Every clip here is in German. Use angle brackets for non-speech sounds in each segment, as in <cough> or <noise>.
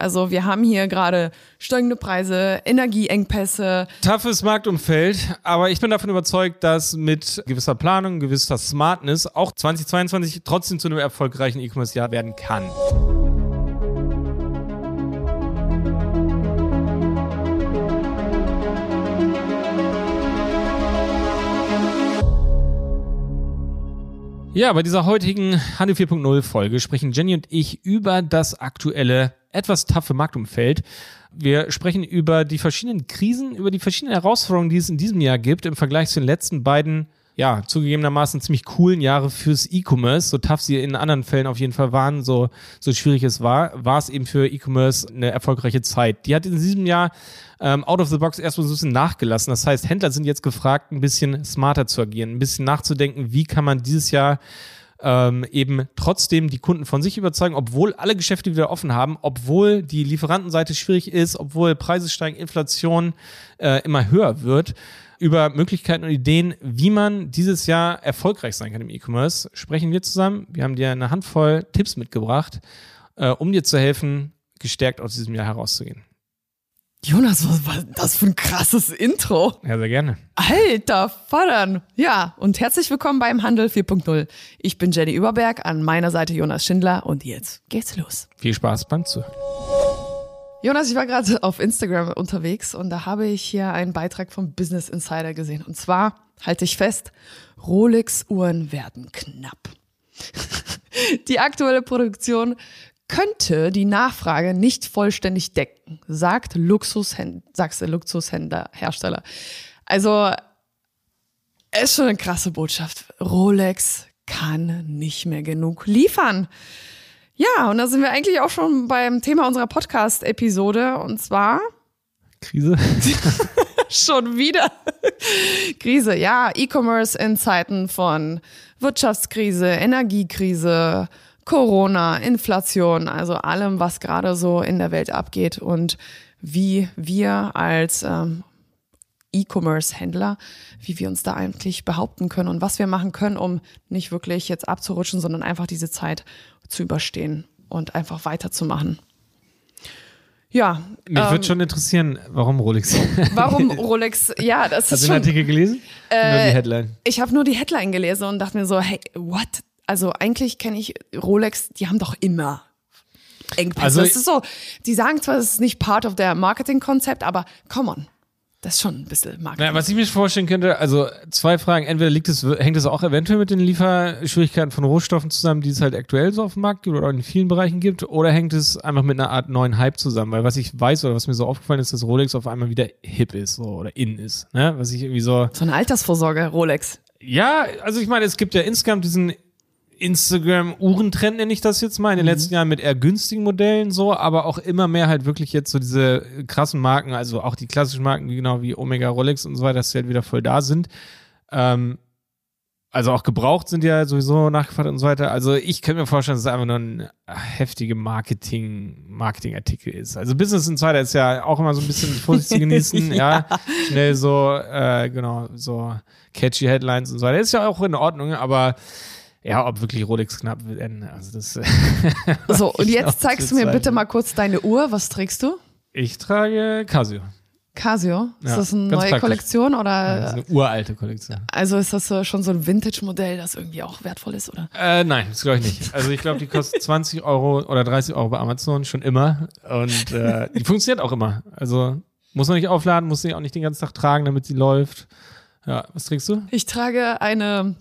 Also wir haben hier gerade steigende Preise, Energieengpässe. Toughes Marktumfeld, aber ich bin davon überzeugt, dass mit gewisser Planung, gewisser Smartness auch 2022 trotzdem zu einem erfolgreichen E-Commerce-Jahr werden kann. Ja, bei dieser heutigen Handel 4.0 Folge sprechen Jenny und ich über das aktuelle, etwas taffe Marktumfeld. Wir sprechen über die verschiedenen Krisen, über die verschiedenen Herausforderungen, die es in diesem Jahr gibt im Vergleich zu den letzten beiden ja, zugegebenermaßen ziemlich coolen Jahre fürs E-Commerce, so tough sie in anderen Fällen auf jeden Fall waren, so, so schwierig es war, war es eben für E-Commerce eine erfolgreiche Zeit. Die hat in diesem Jahr ähm, out of the box erstmal so ein bisschen nachgelassen. Das heißt, Händler sind jetzt gefragt, ein bisschen smarter zu agieren, ein bisschen nachzudenken, wie kann man dieses Jahr ähm, eben trotzdem die Kunden von sich überzeugen, obwohl alle Geschäfte wieder offen haben, obwohl die Lieferantenseite schwierig ist, obwohl Preise steigen, Inflation äh, immer höher wird über Möglichkeiten und Ideen, wie man dieses Jahr erfolgreich sein kann im E-Commerce, sprechen wir zusammen. Wir haben dir eine Handvoll Tipps mitgebracht, äh, um dir zu helfen, gestärkt aus diesem Jahr herauszugehen. Jonas, was war das für ein krasses Intro? Ja, sehr gerne. Alter Vater. Ja, und herzlich willkommen beim Handel 4.0. Ich bin Jenny Überberg, an meiner Seite Jonas Schindler und jetzt geht's los. Viel Spaß beim Zuhören. Jonas, ich war gerade auf Instagram unterwegs und da habe ich hier einen Beitrag vom Business Insider gesehen. Und zwar, halte ich fest, Rolex-Uhren werden knapp. <laughs> die aktuelle Produktion könnte die Nachfrage nicht vollständig decken, sagt Luxushändler, sagst der Luxushändler, Hersteller. Also, ist schon eine krasse Botschaft. Rolex kann nicht mehr genug liefern. Ja, und da sind wir eigentlich auch schon beim Thema unserer Podcast-Episode und zwar Krise. <laughs> <laughs> schon wieder Krise. Ja, E-Commerce in Zeiten von Wirtschaftskrise, Energiekrise, Corona, Inflation, also allem, was gerade so in der Welt abgeht und wie wir als ähm, E-Commerce-Händler, wie wir uns da eigentlich behaupten können und was wir machen können, um nicht wirklich jetzt abzurutschen, sondern einfach diese Zeit zu überstehen und einfach weiterzumachen. Ja. Mich ähm, würde schon interessieren, warum Rolex. Warum <laughs> Rolex? Ja, das ist Hast schon. Hast du den Artikel gelesen? Äh, nur die Headline. Ich habe nur die Headline gelesen und dachte mir so, hey, what? Also eigentlich kenne ich Rolex, die haben doch immer Engpässe. Also, das ist so, die sagen zwar, es ist nicht part of their Marketing-Konzept, aber come on. Das ist schon ein bisschen Marketing. Ja, was ich mir vorstellen könnte, also zwei Fragen. Entweder liegt es, hängt es auch eventuell mit den Lieferschwierigkeiten von Rohstoffen zusammen, die es halt aktuell so auf dem Markt gibt oder in vielen Bereichen gibt, oder hängt es einfach mit einer Art neuen Hype zusammen? Weil was ich weiß oder was mir so aufgefallen ist, dass Rolex auf einmal wieder hip ist so, oder in ist. Ne? Was ich irgendwie so. So eine Altersvorsorge, Rolex. Ja, also ich meine, es gibt ja insgesamt diesen Instagram-Uhrentrend nenne ich das jetzt mal, in den mhm. letzten Jahren mit eher günstigen Modellen so, aber auch immer mehr halt wirklich jetzt so diese krassen Marken, also auch die klassischen Marken, genau wie Omega, Rolex und so weiter, dass die halt wieder voll da sind. Ähm, also auch gebraucht sind ja sowieso nachgefragt und so weiter. Also ich könnte mir vorstellen, dass es einfach nur ein heftige Marketing, Marketingartikel ist. Also Business Insider ist ja auch immer so ein bisschen Vorsicht zu genießen, <laughs> ja. ja. Schnell so, äh, genau, so catchy Headlines und so weiter. Ist ja auch in Ordnung, aber ja, ob wirklich Rolex knapp wird. Also das, <laughs> so, <laughs> und jetzt zeigst du mir bitte mal kurz deine Uhr. Was trägst du? Ich trage Casio. Casio? Ist ja, das eine neue praktisch. Kollektion oder? Ja, das ist eine uralte Kollektion. Also ist das schon so ein Vintage-Modell, das irgendwie auch wertvoll ist, oder? Äh, nein, das glaube ich nicht. Also ich glaube, die kostet <laughs> 20 Euro oder 30 Euro bei Amazon schon immer und äh, die funktioniert auch immer. Also muss man nicht aufladen, muss sie auch nicht den ganzen Tag tragen, damit sie läuft. Ja, was trägst du? Ich trage eine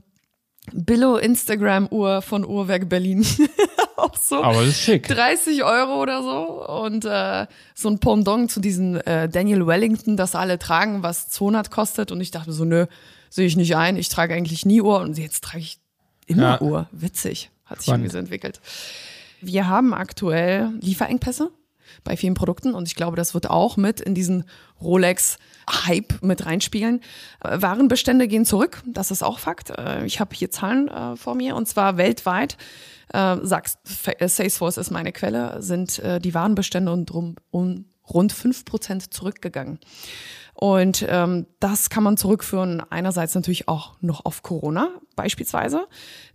Billo Instagram Uhr von Uhrwerk Berlin. <laughs> auch so. Aber das ist schick. 30 Euro oder so. Und äh, so ein Pendant zu diesen äh, Daniel Wellington, das alle tragen, was 200 kostet. Und ich dachte so, nö, sehe ich nicht ein. Ich trage eigentlich nie Uhr. Und jetzt trage ich immer ja. Uhr. Witzig. Hat sich irgendwie so entwickelt. Wir haben aktuell Lieferengpässe bei vielen Produkten und ich glaube, das wird auch mit in diesen Rolex-Hype mit reinspielen. Äh, Warenbestände gehen zurück, das ist auch Fakt. Äh, ich habe hier Zahlen äh, vor mir und zwar weltweit. Sagst, Salesforce ist meine Quelle, sind die Warenbestände um, rund fünf Prozent zurückgegangen. Und ähm, das kann man zurückführen einerseits natürlich auch noch auf Corona beispielsweise.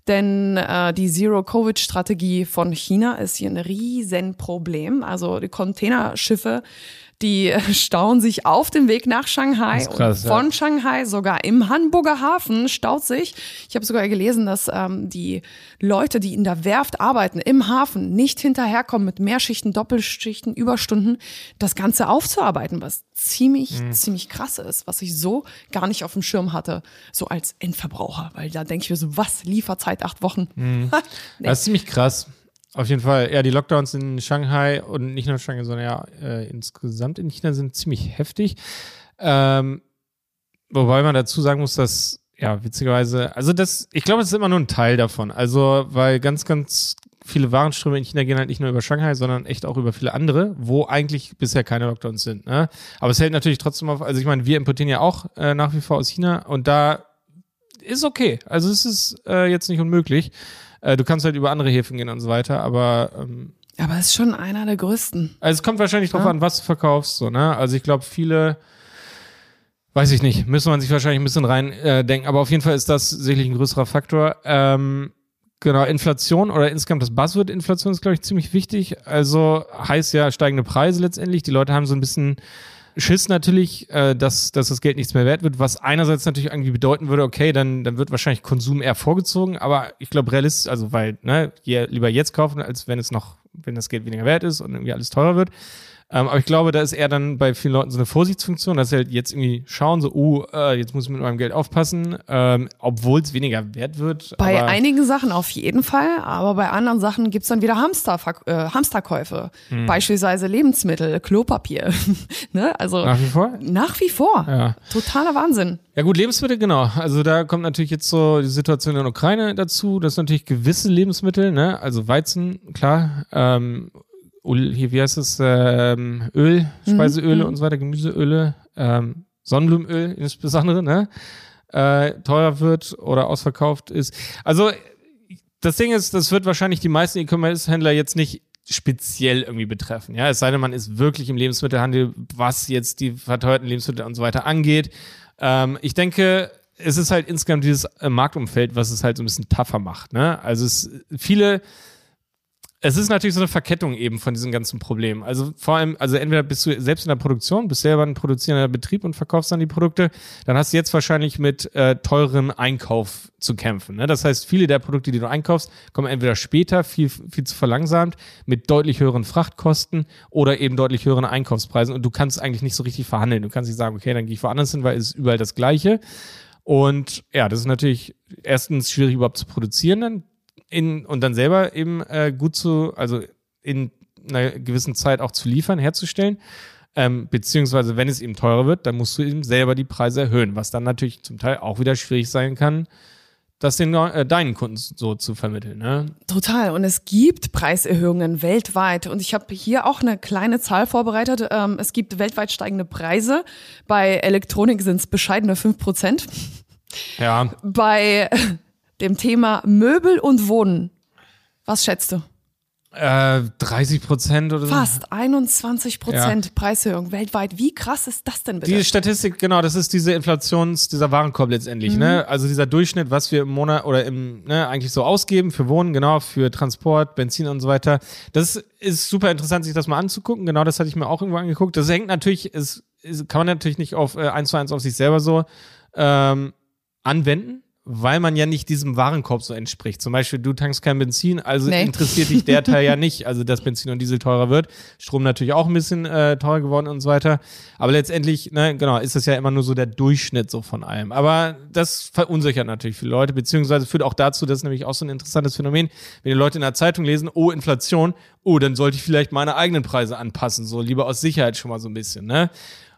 Denn äh, die Zero-Covid-Strategie von China ist hier ein Riesenproblem. Also die Containerschiffe die stauen sich auf dem Weg nach Shanghai krass, von ja. Shanghai sogar im Hamburger Hafen staut sich. Ich habe sogar gelesen, dass ähm, die Leute, die in der Werft arbeiten, im Hafen nicht hinterherkommen mit Mehrschichten, Doppelschichten, Überstunden, das Ganze aufzuarbeiten, was ziemlich, Mhm. ziemlich krass ist, was ich so gar nicht auf dem Schirm hatte, so als Endverbraucher. Weil da denke ich mir so, was, Lieferzeit acht Wochen? Mhm. <laughs> Das ist ziemlich krass. Auf jeden Fall. Ja, die Lockdowns in Shanghai und nicht nur Shanghai, sondern ja äh, insgesamt in China sind ziemlich heftig. Ähm, wobei man dazu sagen muss, dass ja witzigerweise, also das, ich glaube, das ist immer nur ein Teil davon. Also weil ganz, ganz viele Warenströme in China gehen halt nicht nur über Shanghai, sondern echt auch über viele andere, wo eigentlich bisher keine Lockdowns sind. Ne? Aber es hält natürlich trotzdem auf. Also ich meine, wir importieren ja auch äh, nach wie vor aus China und da ist okay. Also es ist äh, jetzt nicht unmöglich. Äh, du kannst halt über andere Häfen gehen und so weiter, aber ähm, Aber es ist schon einer der größten. also es kommt wahrscheinlich drauf Ja. an, was du verkaufst, so, ne? Also ich glaube, viele, weiß ich nicht, müssen man sich wahrscheinlich ein bisschen rein äh, aber auf jeden Fall ist das sicherlich ein größerer Faktor. Ähm, genau, Inflation oder insgesamt das Buzzword Inflation ist, glaube ich, ziemlich wichtig. Also heißt ja steigende Preise letztendlich. Die Leute haben so ein bisschen Schiss natürlich, äh, dass, dass das Geld nichts mehr wert wird, was einerseits natürlich irgendwie bedeuten würde, okay, dann, dann wird wahrscheinlich Konsum eher vorgezogen, aber ich glaube realistisch, also weil, ne, je, lieber jetzt kaufen, als wenn es noch, wenn das Geld weniger wert ist und irgendwie alles teurer wird. Ähm, aber ich glaube, da ist eher dann bei vielen Leuten so eine Vorsichtsfunktion, dass sie halt jetzt irgendwie schauen, so, uh, äh, jetzt muss ich mit meinem Geld aufpassen, ähm, obwohl es weniger wert wird. Bei einigen Sachen auf jeden Fall, aber bei anderen Sachen gibt's dann wieder Hamster, äh, Hamsterkäufe. Hm. Beispielsweise Lebensmittel, Klopapier. <laughs> ne? Also Nach wie vor? nach wie vor. Ja. Totaler Wahnsinn. Ja gut, Lebensmittel, genau. Also da kommt natürlich jetzt so die Situation in der Ukraine dazu, dass natürlich gewisse Lebensmittel, ne, also Weizen, klar, ähm, Öl- hier, wie heißt es, ähm, Öl, Speiseöle und so weiter, Gemüseöle, ähm, Sonnenblumenöl insbesondere, ne, äh, teurer wird oder ausverkauft ist. Also das Ding ist, das wird wahrscheinlich die meisten E-Commerce-Händler jetzt nicht speziell irgendwie betreffen. Ja, es sei denn, man ist wirklich im Lebensmittelhandel, was jetzt die verteuerten Lebensmittel und so weiter angeht. Ähm, ich denke, es ist halt insgesamt dieses äh, Marktumfeld, was es halt so ein bisschen tougher macht. Ne? Also es viele es ist natürlich so eine Verkettung eben von diesen ganzen Problemen. Also vor allem, also entweder bist du selbst in der Produktion, bist selber ein produzierender Betrieb und verkaufst dann die Produkte, dann hast du jetzt wahrscheinlich mit äh, teurem Einkauf zu kämpfen. Ne? Das heißt, viele der Produkte, die du einkaufst, kommen entweder später, viel, viel zu verlangsamt, mit deutlich höheren Frachtkosten oder eben deutlich höheren Einkaufspreisen und du kannst eigentlich nicht so richtig verhandeln. Du kannst nicht sagen, okay, dann gehe ich woanders hin, weil es ist überall das Gleiche. Und ja, das ist natürlich erstens schwierig überhaupt zu produzieren dann in, und dann selber eben äh, gut zu, also in einer gewissen Zeit auch zu liefern, herzustellen. Ähm, beziehungsweise, wenn es eben teurer wird, dann musst du eben selber die Preise erhöhen, was dann natürlich zum Teil auch wieder schwierig sein kann, das den äh, deinen Kunden so zu vermitteln. Ne? Total. Und es gibt Preiserhöhungen weltweit. Und ich habe hier auch eine kleine Zahl vorbereitet. Ähm, es gibt weltweit steigende Preise. Bei Elektronik sind es bescheidene 5 Prozent. Ja, Bei dem Thema Möbel und Wohnen, was schätzt du? äh, 30 Prozent oder so. Fast 21 Prozent Preiserhöhung weltweit. Wie krass ist das denn bitte? Die Statistik, genau, das ist diese Inflations, dieser Warenkorb letztendlich, ne? Also dieser Durchschnitt, was wir im Monat oder im, ne, eigentlich so ausgeben für Wohnen, genau, für Transport, Benzin und so weiter. Das ist super interessant, sich das mal anzugucken. Genau, das hatte ich mir auch irgendwo angeguckt. Das hängt natürlich, es, es kann man natürlich nicht auf äh, eins zu eins auf sich selber so ähm, anwenden. Weil man ja nicht diesem Warenkorb so entspricht. Zum Beispiel, du tankst kein Benzin, also Nee. interessiert dich der Teil ja nicht, also dass Benzin und Diesel teurer wird. Strom natürlich auch ein bisschen äh, teurer geworden und so weiter. Aber letztendlich, ne, genau, ist das ja immer nur so der Durchschnitt so von allem. Aber das verunsichert natürlich viele Leute, beziehungsweise führt auch dazu, das ist nämlich auch so ein interessantes Phänomen, wenn die Leute in der Zeitung lesen, oh, Inflation, oh, dann sollte ich vielleicht meine eigenen Preise anpassen, so lieber aus Sicherheit schon mal so ein bisschen, ne?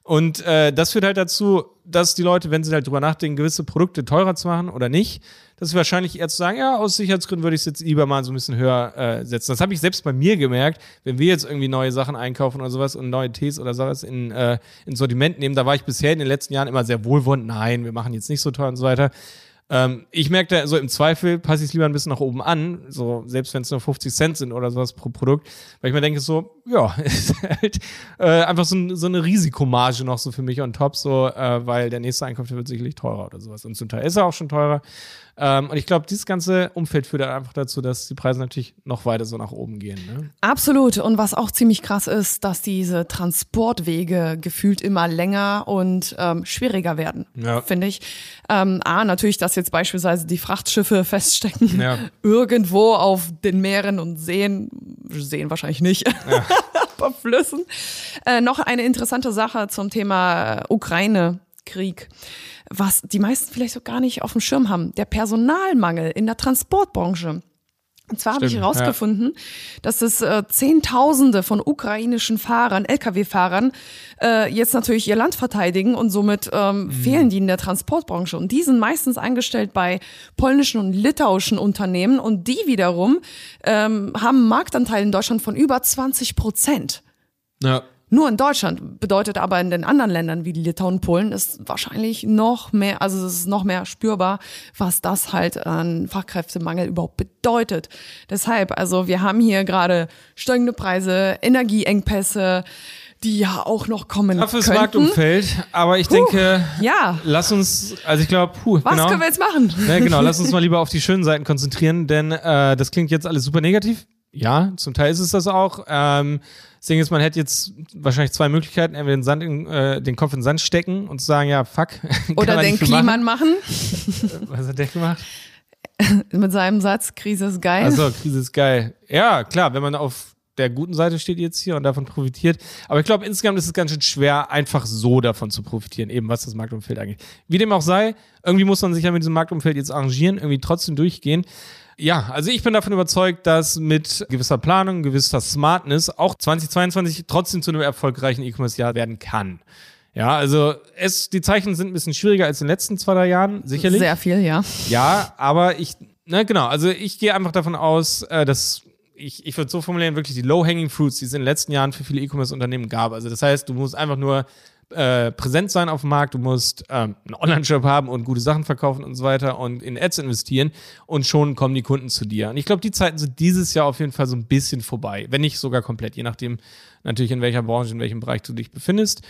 Und äh, das führt halt dazu, dass die Leute, wenn sie halt drüber nachdenken, gewisse Produkte teurer zu machen oder nicht, dass sie wahrscheinlich eher zu sagen, ja, aus Sicherheitsgründen würde ich es jetzt lieber mal so ein bisschen höher äh, setzen. Das habe ich selbst bei mir gemerkt, wenn wir jetzt irgendwie neue Sachen einkaufen oder sowas und neue Tees oder sowas in, äh, in Sortiment nehmen, da war ich bisher in den letzten Jahren immer sehr wohlwollend, nein, wir machen jetzt nicht so teuer und so weiter. Ähm, ich merke da so im Zweifel passe ich es lieber ein bisschen nach oben an, so selbst wenn es nur 50 Cent sind oder sowas pro Produkt, weil ich mir denke so, ja, <laughs> ist halt äh, einfach so, ein, so, eine Risikomarge noch so für mich on top, so, äh, weil der nächste Einkauf der wird sicherlich teurer oder sowas. Und zum Teil ist er auch schon teurer. Ähm, und ich glaube, dieses ganze Umfeld führt einfach dazu, dass die Preise natürlich noch weiter so nach oben gehen. Ne? Absolut. Und was auch ziemlich krass ist, dass diese Transportwege gefühlt immer länger und ähm, schwieriger werden, ja. finde ich. Ähm, A, natürlich, dass jetzt beispielsweise die Frachtschiffe <laughs> feststecken ja. irgendwo auf den Meeren und Seen, Seen wahrscheinlich nicht, ja. <laughs> aber Flüssen. Äh, noch eine interessante Sache zum Thema Ukraine-Krieg was die meisten vielleicht so gar nicht auf dem Schirm haben, der Personalmangel in der Transportbranche. Und zwar habe ich herausgefunden, ja. dass es äh, Zehntausende von ukrainischen Fahrern, Lkw-Fahrern, äh, jetzt natürlich ihr Land verteidigen und somit ähm, mhm. fehlen die in der Transportbranche. Und die sind meistens angestellt bei polnischen und litauischen Unternehmen und die wiederum ähm, haben einen Marktanteil in Deutschland von über 20 Prozent. Ja. Nur in Deutschland bedeutet aber in den anderen Ländern wie Litauen, Polen ist wahrscheinlich noch mehr, also es ist noch mehr spürbar, was das halt an Fachkräftemangel überhaupt bedeutet. Deshalb, also wir haben hier gerade steigende Preise, Energieengpässe, die ja auch noch kommen Toughes Marktumfeld, aber ich puh, denke, ja. lass uns, also ich glaube, puh, was genau, können wir jetzt machen? Ja, genau, lass uns <laughs> mal lieber auf die schönen Seiten konzentrieren, denn äh, das klingt jetzt alles super negativ. Ja, zum Teil ist es das auch. Ähm, das Ding ist, man hätte jetzt wahrscheinlich zwei Möglichkeiten. Entweder den, Sand in, äh, den Kopf in den Sand stecken und sagen, ja, fuck. <laughs> Oder den Kliman machen. machen. <laughs> Was hat der gemacht? <laughs> Mit seinem Satz, Krise ist geil. Also Krise ist geil. Ja, klar, wenn man auf der guten Seite steht jetzt hier und davon profitiert. Aber ich glaube, insgesamt ist es ganz schön schwer, einfach so davon zu profitieren, eben was das Marktumfeld angeht. Wie dem auch sei, irgendwie muss man sich ja mit diesem Marktumfeld jetzt arrangieren, irgendwie trotzdem durchgehen. Ja, also ich bin davon überzeugt, dass mit gewisser Planung, gewisser Smartness auch 2022 trotzdem zu einem erfolgreichen E-Commerce-Jahr werden kann. Ja, also es, die Zeichen sind ein bisschen schwieriger als in den letzten zwei, drei Jahren, sicherlich. Sehr viel, ja. Ja, aber ich, ne, genau, also ich gehe einfach davon aus, äh, dass ich, ich würde so formulieren, wirklich die Low-Hanging Fruits, die es in den letzten Jahren für viele E-Commerce-Unternehmen gab. Also das heißt, du musst einfach nur äh, präsent sein auf dem Markt, du musst ähm, einen Online-Shop haben und gute Sachen verkaufen und so weiter und in Ads investieren und schon kommen die Kunden zu dir. Und ich glaube, die Zeiten sind dieses Jahr auf jeden Fall so ein bisschen vorbei, wenn nicht sogar komplett, je nachdem natürlich in welcher Branche, in welchem Bereich du dich befindest.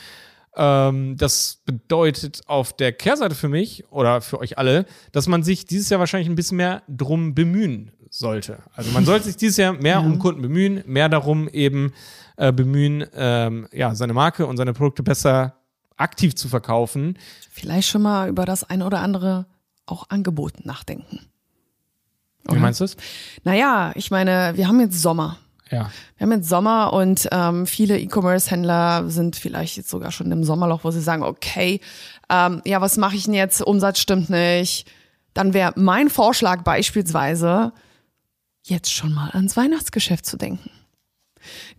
Ähm, das bedeutet auf der Kehrseite für mich oder für euch alle, dass man sich dieses Jahr wahrscheinlich ein bisschen mehr drum bemühen sollte. Also man sollte sich dieses Jahr mehr um Kunden bemühen, mehr darum eben äh, bemühen, ähm, ja, seine Marke und seine Produkte besser aktiv zu verkaufen. Vielleicht schon mal über das ein oder andere auch Angebot nachdenken. Oder? Wie meinst du es? Naja, ich meine, wir haben jetzt Sommer. Ja. Wir haben jetzt Sommer und ähm, viele E-Commerce-Händler sind vielleicht jetzt sogar schon im Sommerloch, wo sie sagen, okay, ähm, ja, was mache ich denn jetzt? Umsatz stimmt nicht. Dann wäre mein Vorschlag beispielsweise, jetzt schon mal ans Weihnachtsgeschäft zu denken.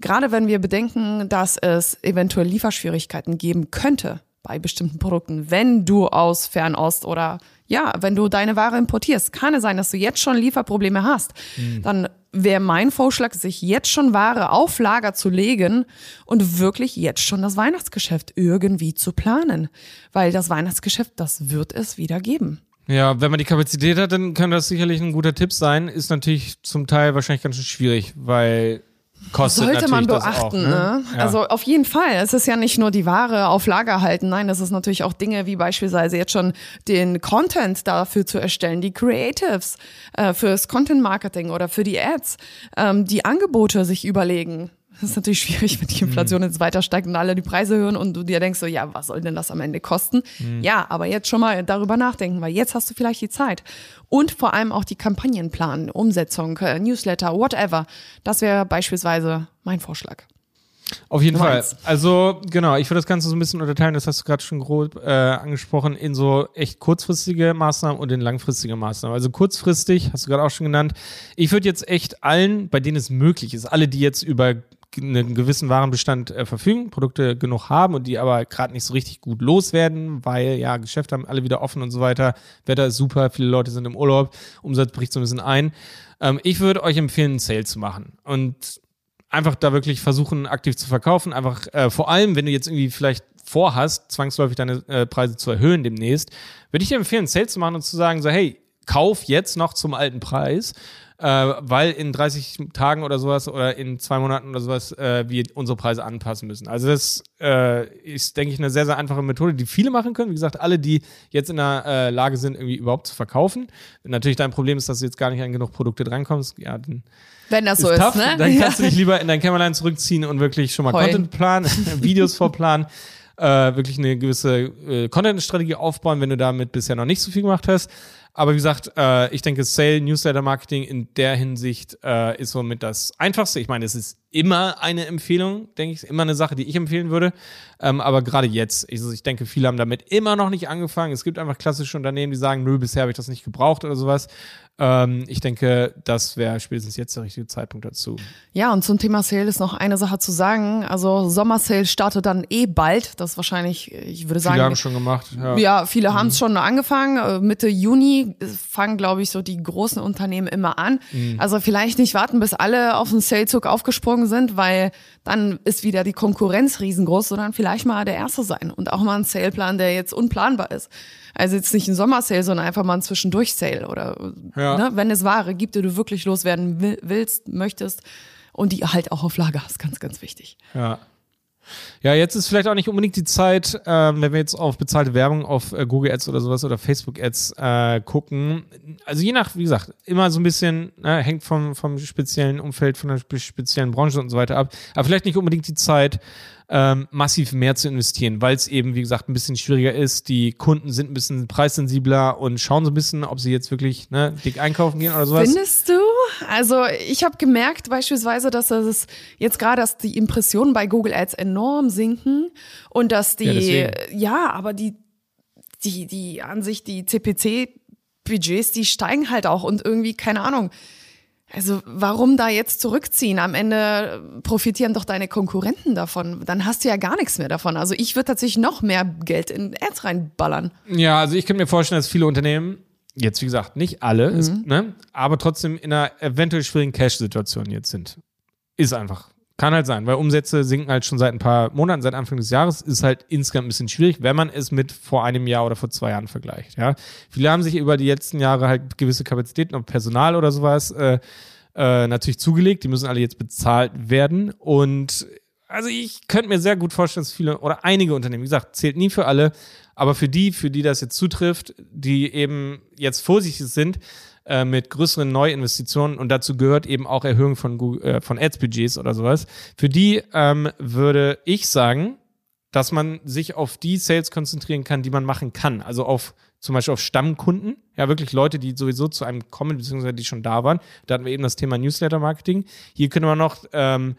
Gerade wenn wir bedenken, dass es eventuell Lieferschwierigkeiten geben könnte bei bestimmten Produkten, wenn du aus Fernost oder ja, wenn du deine Ware importierst, kann es sein, dass du jetzt schon Lieferprobleme hast. Mhm. Dann wäre mein Vorschlag, sich jetzt schon Ware auf Lager zu legen und wirklich jetzt schon das Weihnachtsgeschäft irgendwie zu planen. Weil das Weihnachtsgeschäft, das wird es wieder geben. Ja, wenn man die Kapazität hat, dann kann das sicherlich ein guter Tipp sein. Ist natürlich zum Teil wahrscheinlich ganz schön schwierig, weil kostet Sollte man beachten, auch, ne? ne? Ja. Also auf jeden Fall. Es ist ja nicht nur die Ware auf Lager halten. Nein, das ist natürlich auch Dinge wie beispielsweise jetzt schon den Content dafür zu erstellen, die Creatives äh, fürs Content Marketing oder für die Ads, ähm, die Angebote sich überlegen. <laughs> Das ist natürlich schwierig, wenn die Inflation mhm. jetzt weiter steigt und alle die Preise hören und du dir denkst so, ja, was soll denn das am Ende kosten? Mhm. Ja, aber jetzt schon mal darüber nachdenken, weil jetzt hast du vielleicht die Zeit. Und vor allem auch die Kampagnenplan, Umsetzung, äh, Newsletter, whatever. Das wäre beispielsweise mein Vorschlag. Auf jeden Fall. Also genau, ich würde das Ganze so ein bisschen unterteilen, das hast du gerade schon grob äh, angesprochen, in so echt kurzfristige Maßnahmen und in langfristige Maßnahmen. Also kurzfristig, hast du gerade auch schon genannt. Ich würde jetzt echt allen, bei denen es möglich ist, alle, die jetzt über einen gewissen Warenbestand äh, verfügen, Produkte genug haben und die aber gerade nicht so richtig gut loswerden, weil ja, Geschäfte haben alle wieder offen und so weiter. Wetter ist super, viele Leute sind im Urlaub, Umsatz bricht so ein bisschen ein. Ähm, ich würde euch empfehlen, einen Sale zu machen und einfach da wirklich versuchen, aktiv zu verkaufen. Einfach äh, vor allem, wenn du jetzt irgendwie vielleicht vorhast, zwangsläufig deine äh, Preise zu erhöhen demnächst, würde ich dir empfehlen, Sales zu machen und zu sagen, so, hey, kauf jetzt noch zum alten Preis äh, weil in 30 Tagen oder sowas oder in zwei Monaten oder sowas äh, wir unsere Preise anpassen müssen. Also das äh, ist, denke ich, eine sehr, sehr einfache Methode, die viele machen können. Wie gesagt, alle, die jetzt in der äh, Lage sind, irgendwie überhaupt zu verkaufen. Wenn natürlich dein Problem ist, dass du jetzt gar nicht an genug Produkte drankommst, ja, dann wenn das so ist, tough. ne? Dann kannst du dich lieber in dein Kämmerlein zurückziehen und wirklich schon mal Heulen. Content planen, <laughs> Videos vorplanen, äh, wirklich eine gewisse äh, Content-Strategie aufbauen, wenn du damit bisher noch nicht so viel gemacht hast. Aber wie gesagt, äh, ich denke, Sale, Newsletter Marketing in der Hinsicht äh, ist somit das Einfachste. Ich meine, es ist immer eine Empfehlung, denke ich, immer eine Sache, die ich empfehlen würde. Ähm, aber gerade jetzt, ich, also ich denke, viele haben damit immer noch nicht angefangen. Es gibt einfach klassische Unternehmen, die sagen, nö, bisher habe ich das nicht gebraucht oder sowas. Ähm, ich denke, das wäre spätestens jetzt der richtige Zeitpunkt dazu. Ja, und zum Thema Sale ist noch eine Sache zu sagen. Also Sommersale startet dann eh bald. Das ist wahrscheinlich, ich würde sagen. Viele haben schon gemacht. Ja, Ja, viele haben es schon angefangen. Äh, Mitte Juni fangen, glaube ich, so die großen Unternehmen immer an. Also vielleicht nicht warten, bis alle auf den Salezug aufgesprungen sind, weil dann ist wieder die Konkurrenz riesengroß, sondern vielleicht mal der Erste sein und auch mal ein Saleplan, der jetzt unplanbar ist. Also jetzt nicht ein Sommersale, sondern einfach mal ein Zwischendurch-Sale oder Ja. ne, wenn es Ware gibt, die du wirklich loswerden will- willst, möchtest und die halt auch auf Lager hast, ganz, ganz wichtig. Ja. Ja, jetzt ist vielleicht auch nicht unbedingt die Zeit, ähm, wenn wir jetzt auf bezahlte Werbung auf äh, Google Ads oder sowas oder Facebook Ads äh, gucken. Also je nach, wie gesagt, immer so ein bisschen, ne, hängt vom, vom speziellen Umfeld, von der spe- speziellen Branche und so weiter ab. Aber vielleicht nicht unbedingt die Zeit, ähm, massiv mehr zu investieren, weil es eben, wie gesagt, ein bisschen schwieriger ist. Die Kunden sind ein bisschen preissensibler und schauen so ein bisschen, ob sie jetzt wirklich ne, dick einkaufen gehen oder sowas. Findest du? Also ich habe gemerkt beispielsweise, dass das jetzt gerade, dass die Impressionen bei Google Ads enorm sinken und dass Ja, die, deswegen. ja, aber die, die, die an sich, die CPC-Budgets, die steigen halt auch und irgendwie, keine Ahnung. Also warum da jetzt zurückziehen? Am Ende profitieren doch deine Konkurrenten davon. Dann hast du ja gar nichts mehr davon. Also ich würde tatsächlich noch mehr Geld in Ads reinballern. Ja, also ich könnte mir vorstellen, dass viele Unternehmen, jetzt wie gesagt, nicht alle, Mhm. ist, ne, aber trotzdem in einer eventuell schwierigen Cash-Situation jetzt sind. Ist einfach. Kann halt sein, weil Umsätze sinken halt schon seit ein paar Monaten, seit Anfang des Jahres, ist halt insgesamt ein bisschen schwierig, wenn man es mit vor einem Jahr oder vor zwei Jahren vergleicht. Ja, viele haben sich über die letzten Jahre halt gewisse Kapazitäten und Personal oder sowas äh, äh, natürlich zugelegt. Die müssen alle jetzt bezahlt werden und also ich könnte mir sehr gut vorstellen, dass viele oder einige Unternehmen, wie gesagt, zählt nie für alle, aber für die, für die das jetzt zutrifft, die eben jetzt vorsichtig sind äh, mit größeren Neuinvestitionen und dazu gehört eben auch Erhöhung von, äh, von Ads-Budgets oder sowas, für die ähm, würde ich sagen, dass man sich auf die Sales konzentrieren kann, die man machen kann. Also auf zum Beispiel auf Stammkunden, ja wirklich Leute, die sowieso zu einem kommen, beziehungsweise die schon da waren. Da hatten wir eben das Thema Newsletter-Marketing. Hier können wir noch ähm,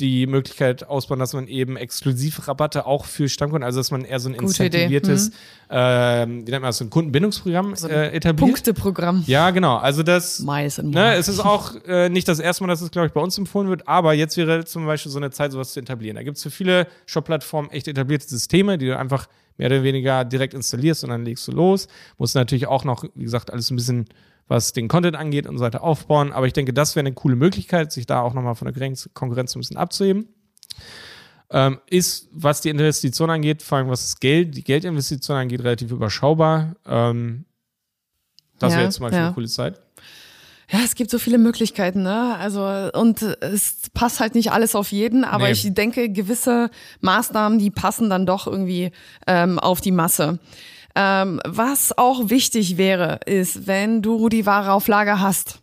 die Möglichkeit ausbauen, dass man eben Exklusivrabatte auch für Stammkunden, also dass man eher so ein Gute incentiviertes, ähm, wie nennt man das, so ein Kundenbindungsprogramm So ein äh, etabliert. Punkteprogramm. Ja, genau. Also das Mais Ne, es ist auch äh, nicht das erste Mal, dass es, glaube ich, bei uns empfohlen wird, aber jetzt wäre zum Beispiel so eine Zeit, sowas zu etablieren. Da gibt es für viele Shop-Plattformen echt etablierte Systeme, die du einfach mehr oder weniger direkt installierst und dann legst du los. Musst natürlich auch noch, wie gesagt, alles ein bisschen, was den Content angeht und so weiter aufbauen. Aber ich denke, das wäre eine coole Möglichkeit, sich da auch nochmal von der Konkurrenz ein bisschen abzuheben. Ähm, ist, was die Investition angeht, vor allem was das Geld, die Geldinvestition angeht, relativ überschaubar. Ähm, das Ja, wäre jetzt zum Beispiel ja. eine coole Zeit. Ja, es gibt so viele Möglichkeiten, ne? Also und es passt halt nicht alles auf jeden, aber Nee. ich denke, gewisse Maßnahmen, die passen dann doch irgendwie ähm, auf die Masse. Ähm, was auch wichtig wäre, ist, wenn du die Ware auf Lager hast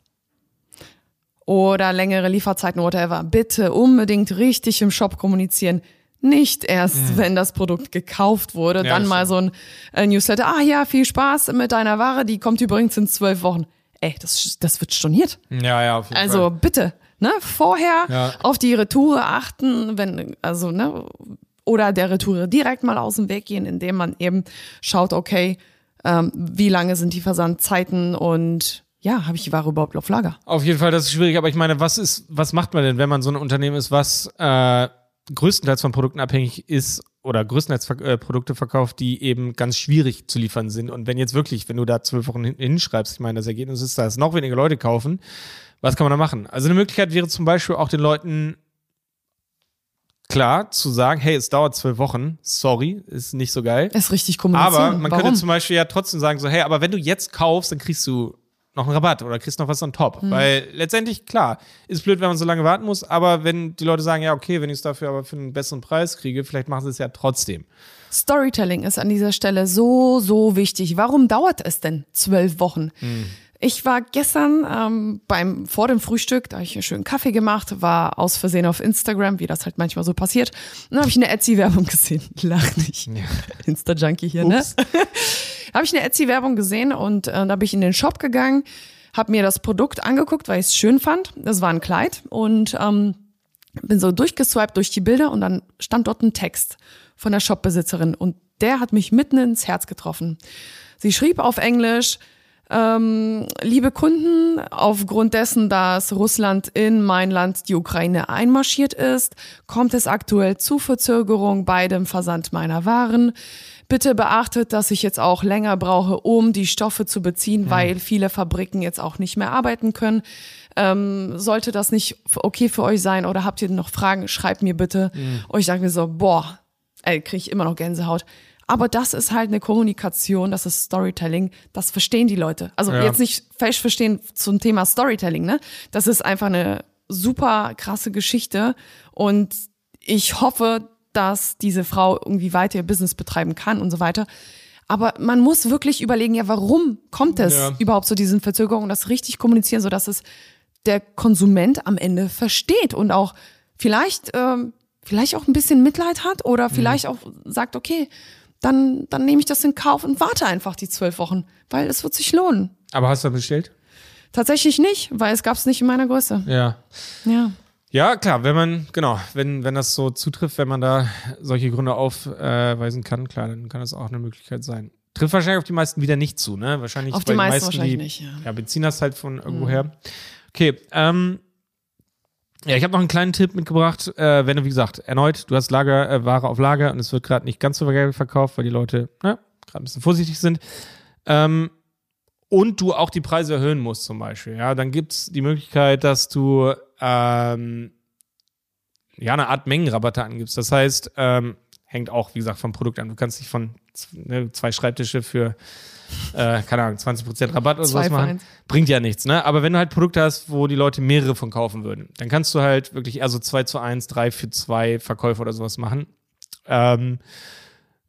oder längere Lieferzeiten, whatever, bitte unbedingt richtig im Shop kommunizieren. Nicht erst, wenn das Produkt gekauft wurde, Mhm. Ja, dann mal so ein äh, Newsletter. Ah ja, viel Spaß mit deiner Ware, die kommt übrigens in zwölf Wochen. Ey, das, das wird storniert. Ja, ja, auf jeden Also Fall. bitte, ne, vorher Ja. auf die Retoure achten, wenn, also, ne, oder der Retoure direkt mal aus dem Weg gehen, indem man eben schaut, okay, ähm, wie lange sind die Versandzeiten und ja, habe ich die Ware überhaupt auf Lager? Auf jeden Fall, das ist schwierig, aber ich meine, was ist, was macht man denn, wenn man so ein Unternehmen ist, was äh, größtenteils von Produkten abhängig ist oder größtenteils äh, Produkte verkauft, die eben ganz schwierig zu liefern sind. Und wenn jetzt wirklich, wenn du da zwölf Wochen hin hinschreibst, ich meine, das Ergebnis ist, dass noch weniger Leute kaufen, was kann man da machen? Also eine Möglichkeit wäre zum Beispiel auch den Leuten klar, zu sagen, hey, es dauert zwölf Wochen, sorry, ist nicht so geil. Ist richtig kommunizieren. Aber man Warum? könnte zum Beispiel ja trotzdem sagen, so, hey, aber wenn du jetzt kaufst, dann kriegst du noch einen Rabatt oder kriegst noch was on top. Mhm. Weil letztendlich, klar, ist blöd, wenn man so lange warten muss, aber wenn die Leute sagen, ja, okay, wenn ich es dafür aber für einen besseren Preis kriege, vielleicht machen sie es ja trotzdem. Storytelling ist an dieser Stelle so, so wichtig. Warum dauert es denn zwölf Wochen? Ich war gestern ähm, beim vor dem Frühstück, da habe ich einen schönen Kaffee gemacht, war aus Versehen auf Instagram, wie das halt manchmal so passiert. Und dann habe ich eine Etsy-Werbung <laughs> gesehen. Lach nicht. Insta-Junkie hier, ne? <laughs> habe ich eine Etsy-Werbung gesehen und äh, da bin ich in den Shop gegangen, habe mir das Produkt angeguckt, weil ich es schön fand. Das war ein Kleid und ähm, bin so durchgeswiped durch die Bilder und dann stand dort ein Text von der Shopbesitzerin und der hat mich mitten ins Herz getroffen. Sie schrieb auf Englisch, ähm, liebe Kunden, aufgrund dessen, dass Russland in mein Land, die Ukraine, einmarschiert ist, kommt es aktuell zu Verzögerung bei dem Versand meiner Waren. Bitte beachtet, dass ich jetzt auch länger brauche, um die Stoffe zu beziehen, weil viele Fabriken jetzt auch nicht mehr arbeiten können. Ähm, sollte das nicht okay für euch sein oder habt ihr noch Fragen, schreibt mir bitte. Und ich dachte mir so, boah, ey, kriege ich immer noch Gänsehaut. Aber das ist halt eine Kommunikation, das ist Storytelling, das verstehen die Leute. Also Ja. jetzt nicht falsch verstehen zum Thema Storytelling, ne? Das ist einfach eine super krasse Geschichte und ich hoffe, dass diese Frau irgendwie weiter ihr Business betreiben kann und so weiter. Aber man muss wirklich überlegen, ja, warum kommt es Ja. überhaupt zu diesen Verzögerungen, das richtig kommunizieren, so dass es der Konsument am Ende versteht und auch vielleicht, ähm, vielleicht auch ein bisschen Mitleid hat oder vielleicht auch sagt, okay, dann, dann nehme ich das in Kauf und warte einfach die zwölf Wochen, weil es wird sich lohnen. Aber hast du bestellt? Tatsächlich nicht, weil es gab es nicht in meiner Größe. Ja. Ja. Ja, klar, wenn man, genau, wenn, wenn das so zutrifft, wenn man da solche Gründe aufweisen kann, klar, dann kann das auch eine Möglichkeit sein. Trifft wahrscheinlich auf die meisten wieder nicht zu, ne? Wahrscheinlich Auf die meisten die, wahrscheinlich nicht, ja. Ja, beziehen das halt von irgendwo her. Okay, ähm, ja, ich habe noch einen kleinen Tipp mitgebracht. Äh, wenn du, wie gesagt, erneut, du hast Lager, äh, Ware auf Lager und es wird gerade nicht ganz so geil verkauft, weil die Leute ne, gerade ein bisschen vorsichtig sind. Ähm, und du auch die Preise erhöhen musst, zum Beispiel. Ja, dann gibt's die Möglichkeit, dass du ähm, ja eine Art Mengenrabatte angibst. Das heißt, ähm, hängt auch, wie gesagt, vom Produkt an. Du kannst nicht von ne, zwei Schreibtische für, äh, keine Ahnung, 20% Rabatt oder Zwei sowas machen. Bringt ja nichts, ne? Aber wenn du halt Produkte hast, wo die Leute mehrere von kaufen würden, dann kannst du halt wirklich eher so 2 zu 1, 3 für 2 Verkäufe oder sowas machen. Ähm,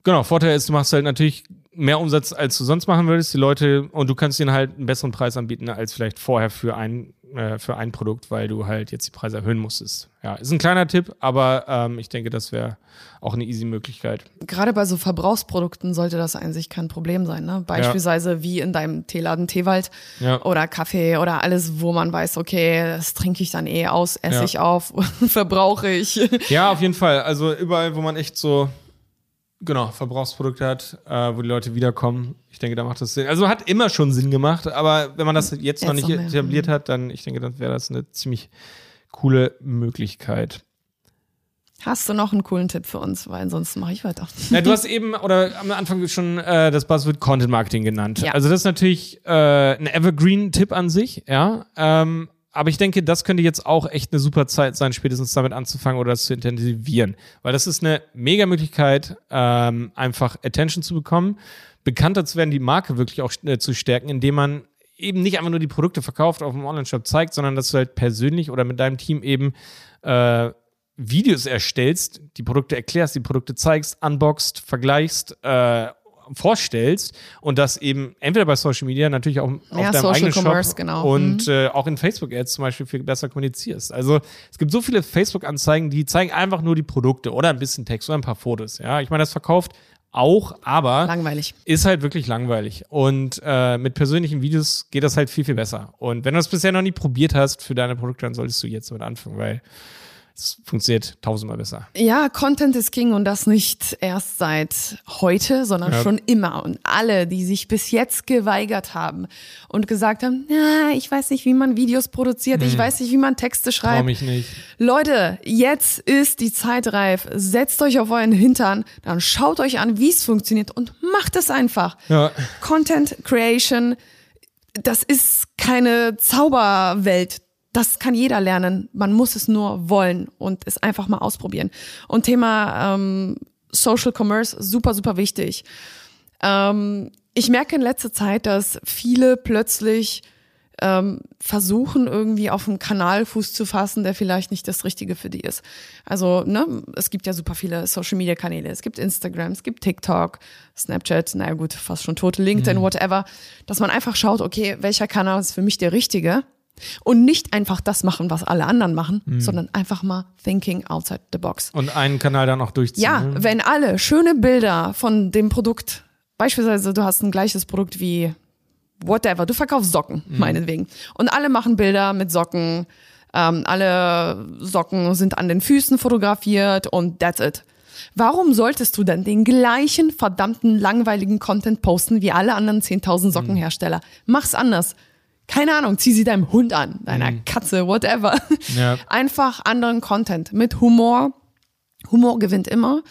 genau, Vorteil ist, du machst halt natürlich mehr Umsatz, als du sonst machen würdest, die Leute, und du kannst ihnen halt einen besseren Preis anbieten, als vielleicht vorher für ein, äh, für ein Produkt, weil du halt jetzt die Preise erhöhen musstest. Ja, ist ein kleiner Tipp, aber ähm, ich denke, das wäre auch eine easy Möglichkeit. Gerade bei so Verbrauchsprodukten sollte das eigentlich kein Problem sein. Ne? Beispielsweise wie in deinem Teeladen Teewald Ja. oder Kaffee oder alles, wo man weiß, okay, das trinke ich dann eh aus, esse Ja. ich auf, <laughs> verbrauche ich. Ja, auf jeden Fall. Also überall, wo man echt so genau Verbrauchsprodukte hat, äh, wo die Leute wiederkommen, ich denke, da macht das Sinn. Also hat immer schon Sinn gemacht, aber wenn man das jetzt, noch Jetzt nicht noch etabliert hat, dann ich denke, dann wäre das eine ziemlich coole Möglichkeit. Hast du noch einen coolen Tipp für uns? Weil ansonsten mache ich weiter. <laughs> Ja, du hast eben oder am Anfang schon äh, das Buzzword Content Marketing genannt. Ja. Also das ist natürlich äh, ein Evergreen-Tipp an sich, ja. Ähm, aber ich denke, das könnte jetzt auch echt eine super Zeit sein, spätestens damit anzufangen oder das zu intensivieren. Weil das ist eine mega Möglichkeit, ähm, einfach Attention zu bekommen, bekannter zu werden, die Marke wirklich auch äh, zu stärken, indem man eben nicht einfach nur die Produkte verkauft, auf dem Online-Shop zeigt, sondern dass du halt persönlich oder mit deinem Team eben äh, Videos erstellst, die Produkte erklärst, die Produkte zeigst, unboxst, vergleichst, äh, vorstellst und das eben entweder bei Social Media, natürlich auch auf Ja, deinem Social eigenen Commerce, Shop genau. und äh, auch in Facebook-Ads zum Beispiel viel besser kommunizierst. Also es gibt so viele Facebook-Anzeigen, die zeigen einfach nur die Produkte oder ein bisschen Text oder ein paar Fotos. Ja, ich meine, das verkauft auch, aber Langweilig. ist halt wirklich langweilig. Und äh, mit persönlichen Videos geht das halt viel, viel besser. Und wenn du das bisher noch nie probiert hast für deine Produkte, dann solltest du jetzt damit anfangen, weil es funktioniert tausendmal besser. Ja, Content ist King und das nicht erst seit heute, sondern Ja. schon immer. Und alle, die sich bis jetzt geweigert haben und gesagt haben, na, ich weiß nicht, wie man Videos produziert, ich weiß nicht, wie man Texte Trau schreibt. mich nicht. Leute, jetzt ist die Zeit reif. Setzt euch auf euren Hintern, dann schaut euch an, wie es funktioniert und macht es einfach. Ja. Content Creation, das ist keine Zauberwelt. Das kann jeder lernen. Man muss es nur wollen und es einfach mal ausprobieren. Und Thema ähm, Social Commerce, super, super wichtig. Ähm, ich merke in letzter Zeit, dass viele plötzlich ähm, versuchen, irgendwie auf einen Kanal Fuß zu fassen, der vielleicht nicht das Richtige für die ist. Also, ne, es gibt ja super viele Social Media Kanäle. Es gibt Instagram, es gibt TikTok, Snapchat, naja gut, fast schon tote LinkedIn, mhm. whatever. Dass man einfach schaut, okay, welcher Kanal ist für mich der richtige? Und nicht einfach das machen, was alle anderen machen, mhm. sondern einfach mal thinking outside the box. Und einen Kanal dann auch durchziehen. Ja, ne? wenn alle schöne Bilder von dem Produkt, beispielsweise du hast ein gleiches Produkt wie whatever, du verkaufst Socken, mhm. meinetwegen. Und alle machen Bilder mit Socken, ähm, alle Socken sind an den Füßen fotografiert und that's it. Warum solltest du denn den gleichen verdammten langweiligen Content posten wie alle anderen 10.000 Sockenhersteller? Mach's anders. Keine Ahnung, zieh sie deinem Hund an, deiner mhm. Katze, whatever. Ja. <laughs> Einfach anderen Content mit Humor. Humor gewinnt immer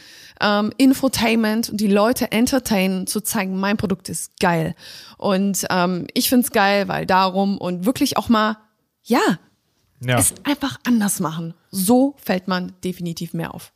ähm, Infotainment und die Leute entertainen, zu zeigen, mein Produkt ist geil. Und ähm, ich find's geil, weil darum und wirklich auch mal, ja, ja. es einfach anders machen. So fällt man definitiv mehr auf.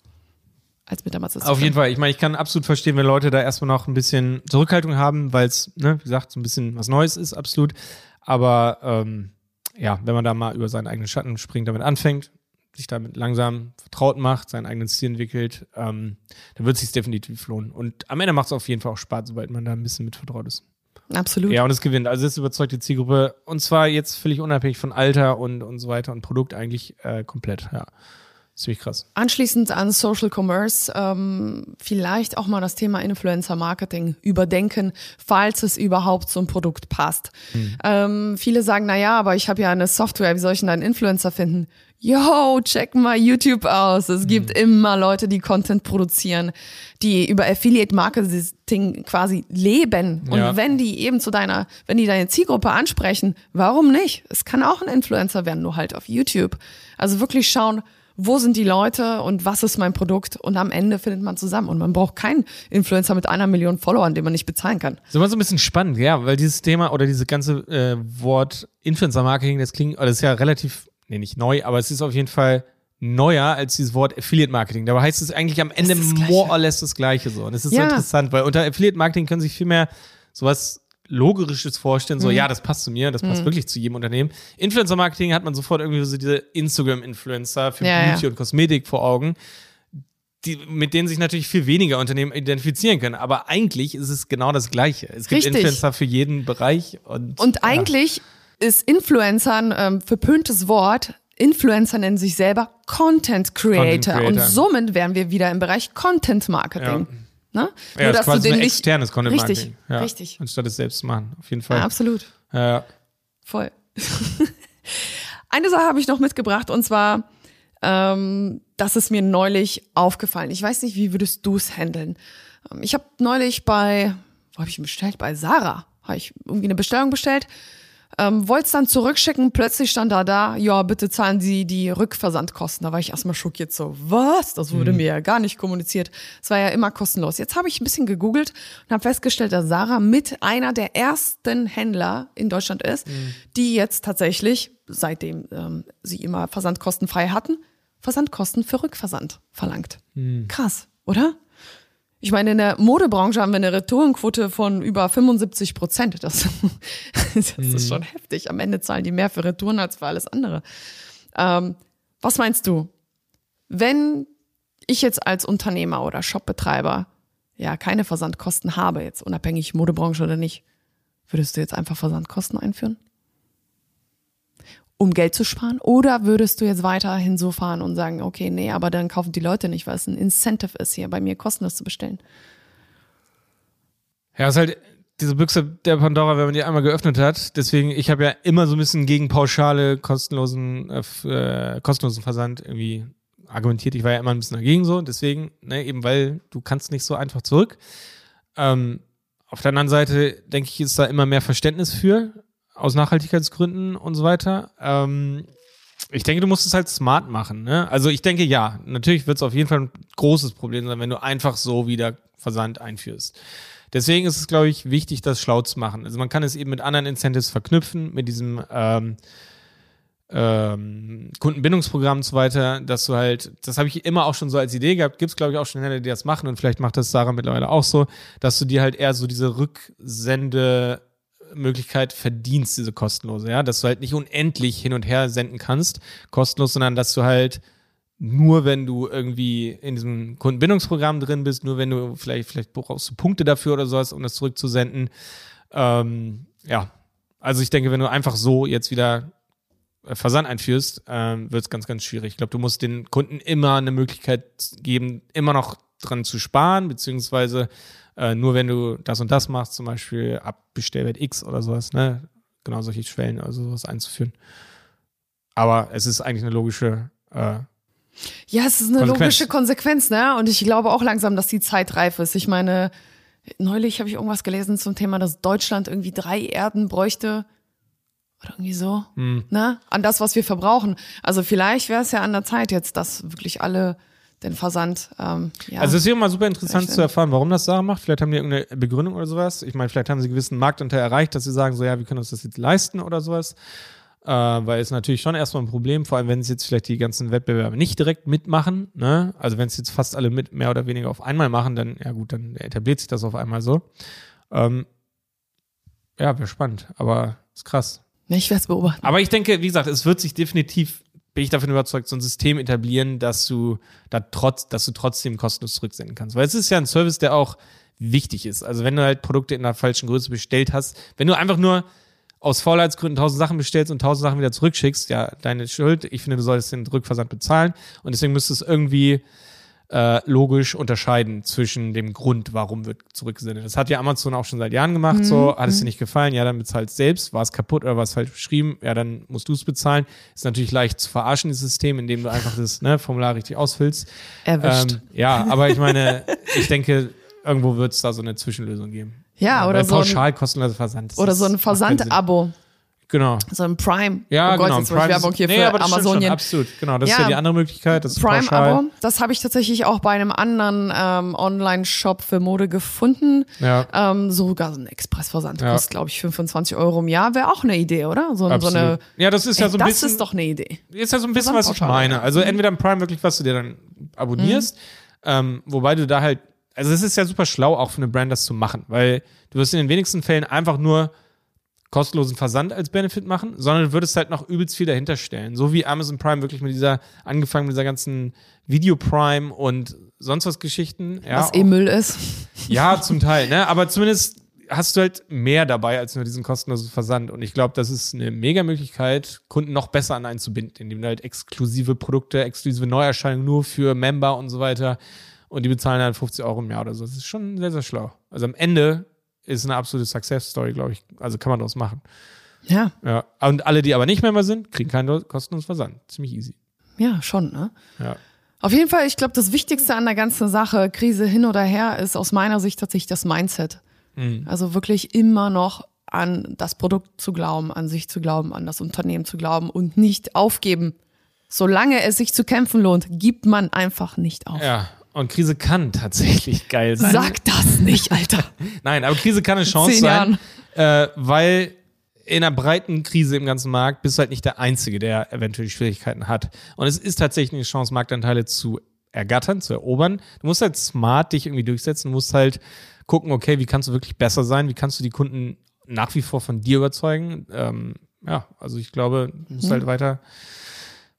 Als mit der Matze Auf jeden Fall. Ich meine, ich kann absolut verstehen, wenn Leute da erstmal noch ein bisschen Zurückhaltung haben, weil es, ne, wie gesagt, so ein bisschen was Neues ist, absolut. Aber ähm, ja, wenn man da mal über seinen eigenen Schatten springt, damit anfängt, sich damit langsam vertraut macht, seinen eigenen Stil entwickelt, ähm, dann wird es sich definitiv lohnen. Und am Ende macht es auf jeden Fall auch Spaß, sobald man da ein bisschen mit vertraut ist. Absolut. Ja, und es gewinnt. Also es überzeugt die Zielgruppe und zwar jetzt völlig unabhängig von Alter und, und so weiter und Produkt eigentlich äh, komplett, ja. Ziemlich krass. Anschließend an Social Commerce ähm, vielleicht auch mal das Thema Influencer Marketing überdenken, falls es überhaupt zum Produkt passt. Hm. Ähm, viele sagen, na ja, aber ich habe ja eine Software, wie soll ich denn einen Influencer finden? Yo, check mal YouTube aus. Es gibt mhm. immer Leute, die Content produzieren, die über Affiliate Marketing quasi leben. Und ja. wenn die eben zu deiner, wenn die deine Zielgruppe ansprechen, warum nicht? Es kann auch ein Influencer werden, nur halt auf YouTube. Also wirklich schauen, wo sind die Leute und was ist mein Produkt und am Ende findet man zusammen und man braucht keinen Influencer mit einer Million Followern, den man nicht bezahlen kann. So mal so ein bisschen spannend, ja, weil dieses Thema oder dieses ganze äh, Wort Influencer Marketing, das klingt, oder das ist ja relativ nee, nicht neu, aber es ist auf jeden Fall neuer als dieses Wort Affiliate Marketing. Dabei heißt es eigentlich am Ende more or less das Gleiche so. Und es ist ja. so interessant, weil unter Affiliate Marketing können sich viel mehr sowas Logisches vorstellen, so, mhm. ja, das passt zu mir, das passt mhm. wirklich zu jedem Unternehmen. Influencer Marketing hat man sofort irgendwie so diese Instagram-Influencer für ja, Beauty ja. und Kosmetik vor Augen, die, mit denen sich natürlich viel weniger Unternehmen identifizieren können. Aber eigentlich ist es genau das Gleiche. Es gibt Richtig. Influencer für jeden Bereich und. Und eigentlich ist Influencern ähm, verpöntes Wort. Influencer nennen sich selber Content Creator, Content Creator. und somit wären wir wieder im Bereich Content Marketing. Ja. Ne? Ja, Nur, dass quasi du den nicht externes Content Marketing. Richtig, ja. richtig. Anstatt es selbst zu machen, auf jeden Fall. Ja, absolut. Ja. Voll. <laughs> Eine Sache habe ich noch mitgebracht und zwar, ähm, das ist mir neulich aufgefallen. Ich weiß nicht, wie würdest du es handeln? Ähm, ich habe neulich bei, wo habe ich bestellt? Bei Sarah habe ich irgendwie eine Bestellung bestellt ähm, Wollte es dann zurückschicken, plötzlich stand da da, ja, bitte zahlen Sie die Rückversandkosten. Da war ich erstmal schockiert so, was? Das wurde mhm. mir ja gar nicht kommuniziert. Es war ja immer kostenlos. Jetzt habe ich ein bisschen gegoogelt und habe festgestellt, dass Sarah mit einer der ersten Händler in Deutschland ist, mhm. die jetzt tatsächlich, seitdem ähm, sie immer Versandkosten frei hatten, Versandkosten für Rückversand verlangt. Mhm. Krass, oder? Ich meine, in der Modebranche haben wir eine Retourenquote von über 75 Prozent. Das, <laughs> das mhm. ist schon heftig. Am Ende zahlen die mehr für Retouren als für alles andere. Ähm, was meinst du? Wenn ich jetzt als Unternehmer oder Shopbetreiber ja keine Versandkosten habe, jetzt unabhängig Modebranche oder nicht, würdest du jetzt einfach Versandkosten einführen? Um Geld zu sparen? Oder würdest du jetzt weiterhin so fahren und sagen, okay, nee, aber dann kaufen die Leute nicht, weil es ein Incentive ist, hier bei mir kostenlos zu bestellen? Ja, es ist halt diese Büchse der Pandora, wenn man die einmal geöffnet hat. Deswegen, ich habe ja immer so ein bisschen gegen pauschale, kostenlosen, äh, äh, kostenlosen Versand irgendwie argumentiert. Ich war ja immer ein bisschen dagegen so. Deswegen, ne, eben weil du kannst nicht so einfach zurück. Ähm, auf der anderen Seite denke ich, ist da immer mehr Verständnis für aus Nachhaltigkeitsgründen und so weiter. Ähm, ich denke, du musst es halt smart machen. Ne? Also ich denke, ja, natürlich wird es auf jeden Fall ein großes Problem sein, wenn du einfach so wieder Versand einführst. Deswegen ist es, glaube ich, wichtig, das schlau zu machen. Also man kann es eben mit anderen Incentives verknüpfen, mit diesem ähm, ähm, Kundenbindungsprogramm und so weiter, dass du halt, das habe ich immer auch schon so als Idee gehabt, gibt's glaube ich auch schon Händler, die das machen und vielleicht macht das Sarah mittlerweile auch so, dass du dir halt eher so diese Rücksende Möglichkeit verdienst, diese kostenlose, ja, dass du halt nicht unendlich hin und her senden kannst, kostenlos, sondern dass du halt nur wenn du irgendwie in diesem Kundenbindungsprogramm drin bist, nur wenn du vielleicht, vielleicht brauchst du Punkte dafür oder sowas, um das zurückzusenden. Ähm, ja, also ich denke, wenn du einfach so jetzt wieder Versand einführst, ähm, wird es ganz, ganz schwierig. Ich glaube, du musst den Kunden immer eine Möglichkeit geben, immer noch dran zu sparen, beziehungsweise äh, nur wenn du das und das machst, zum Beispiel ab Bestellwert X oder sowas, ne? Genau solche Schwellen oder sowas einzuführen. Aber es ist eigentlich eine logische äh, ja, es ist eine Konsequenz. logische Konsequenz, ne? Und ich glaube auch langsam, dass die Zeit reif ist. Ich meine, neulich habe ich irgendwas gelesen zum Thema, dass Deutschland irgendwie drei Erden bräuchte. Oder irgendwie so, hm. ne? An das, was wir verbrauchen. Also vielleicht wäre es ja an der Zeit jetzt, dass wirklich alle den Versand. Ähm, ja, also es ist immer super interessant zu erfahren, warum das Sarah macht. Vielleicht haben die irgendeine Begründung oder sowas. Ich meine, vielleicht haben sie einen gewissen Marktanteil erreicht, dass sie sagen, so ja, wir können uns das jetzt leisten oder sowas äh, weil es natürlich schon erstmal ein Problem, vor allem wenn es jetzt vielleicht die ganzen Wettbewerbe nicht direkt mitmachen, ne? Also wenn es jetzt fast alle mit mehr oder weniger auf einmal machen, dann, ja gut, dann etabliert sich das auf einmal so. Ähm, ja, wäre spannend, aber ist krass. Ich werde es beobachten. Aber ich denke, wie gesagt, es wird sich definitiv, bin ich davon überzeugt, so ein System etablieren, dass du da trotz, dass du trotzdem kostenlos zurücksenden kannst. Weil es ist ja ein Service, der auch wichtig ist. Also wenn du halt Produkte in der falschen Größe bestellt hast, wenn du einfach nur aus Faulheitsgründen tausend Sachen bestellst und tausend Sachen wieder zurückschickst, ja, deine Schuld. Ich finde, du solltest den Rückversand bezahlen. Und deswegen müsstest du es irgendwie äh, logisch unterscheiden zwischen dem Grund, warum wird zurückgesendet. Das hat ja Amazon auch schon seit Jahren gemacht. Mhm. So, hat es dir mhm. nicht gefallen, ja, dann bezahlst selbst. War es kaputt oder war es falsch beschrieben, ja, dann musst du es bezahlen. Ist natürlich leicht zu verarschen, das System, indem du einfach das ne, Formular richtig ausfüllst. Erwischt. Ähm, ja, aber ich meine, ich denke, irgendwo wird es da so eine Zwischenlösung geben. Ja, oder so. Pauschal kostenloser Versand. Oder so ein Versand-Abo. Genau. So ein Prime. Ja, oh Gott, genau. Jetzt Prime Werbung hier nee, für aber Amazonien. Schon, absolut, genau. Das ja, ist ja die andere Möglichkeit. Das Prime-Abo, das habe ich tatsächlich auch bei einem anderen ähm, Online-Shop für Mode gefunden. Ja. Ähm, sogar so ein Expressversand ja. kostet, glaube ich, 25 Euro im Jahr. Wäre auch eine Idee, oder? So, so eine. Ja, das ist ja so ein bisschen. Das ist doch eine Idee. Ist ja so ein bisschen, was ich meine. Also entweder ein Prime wirklich, was du dir dann abonnierst, mhm. ähm, wobei du da halt also es ist ja super schlau, auch für eine Brand das zu machen, weil du wirst in den wenigsten Fällen einfach nur kostenlosen Versand als Benefit machen, sondern du würdest halt noch übelst viel dahinter stellen. So wie Amazon Prime wirklich mit dieser, angefangen mit dieser ganzen Video Prime und sonst was Geschichten. Ja, was eh Müll ist. Ja, zum Teil, ne? Aber zumindest hast du halt mehr dabei als nur diesen kostenlosen Versand. Und ich glaube, das ist eine mega Möglichkeit, Kunden noch besser an einen zu binden, indem du halt exklusive Produkte, exklusive Neuerscheinungen nur für Member und so weiter und die bezahlen dann 50 Euro im Jahr oder so. Das ist schon sehr, sehr schlau. Also am Ende ist eine absolute Success-Story, glaube ich. Also kann man daraus machen. Ja. Ja. Und alle, die aber nicht Member sind, kriegen keinen kostenlosen Versand. Ziemlich easy. Ja, schon, ne? Ja. Auf jeden Fall, ich glaube, das Wichtigste an der ganzen Sache, Krise hin oder her, ist aus meiner Sicht tatsächlich das Mindset. Mhm. Also wirklich immer noch an das Produkt zu glauben, an sich zu glauben, an das Unternehmen zu glauben und nicht aufgeben. Solange es sich zu kämpfen lohnt, gibt man einfach nicht auf. Ja, und Krise kann tatsächlich geil sein. Sag das nicht, Alter. <laughs> Nein, aber Krise kann eine Chance sein, äh, weil in einer breiten Krise im ganzen Markt bist du halt nicht der Einzige, der eventuell Schwierigkeiten hat. Und es ist tatsächlich eine Chance, Marktanteile zu ergattern, zu erobern. Du musst halt smart dich irgendwie durchsetzen. Du musst halt gucken, okay, wie kannst du wirklich besser sein? Wie kannst du die Kunden nach wie vor von dir überzeugen? Ähm, ja, also ich glaube, du musst mhm. halt weiter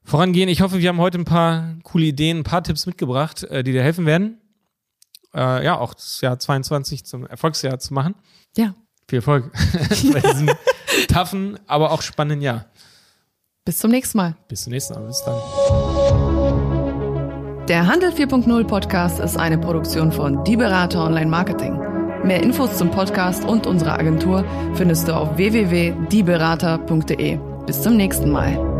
vorangehen. Ich hoffe, wir haben heute ein paar coole Ideen, ein paar Tipps mitgebracht, äh, die dir helfen werden. Äh, ja, auch das Jahr 22 zum Erfolgsjahr zu machen. Ja. Viel Erfolg <laughs> bei diesem taffen, aber auch spannenden Jahr. Bis zum nächsten Mal. Bis zum nächsten Mal. Bis dann. Der Handel 4.0 Podcast ist eine Produktion von Die Berater Online Marketing. Mehr Infos zum Podcast und unserer Agentur findest du auf www.dieberater.de. Bis zum nächsten Mal.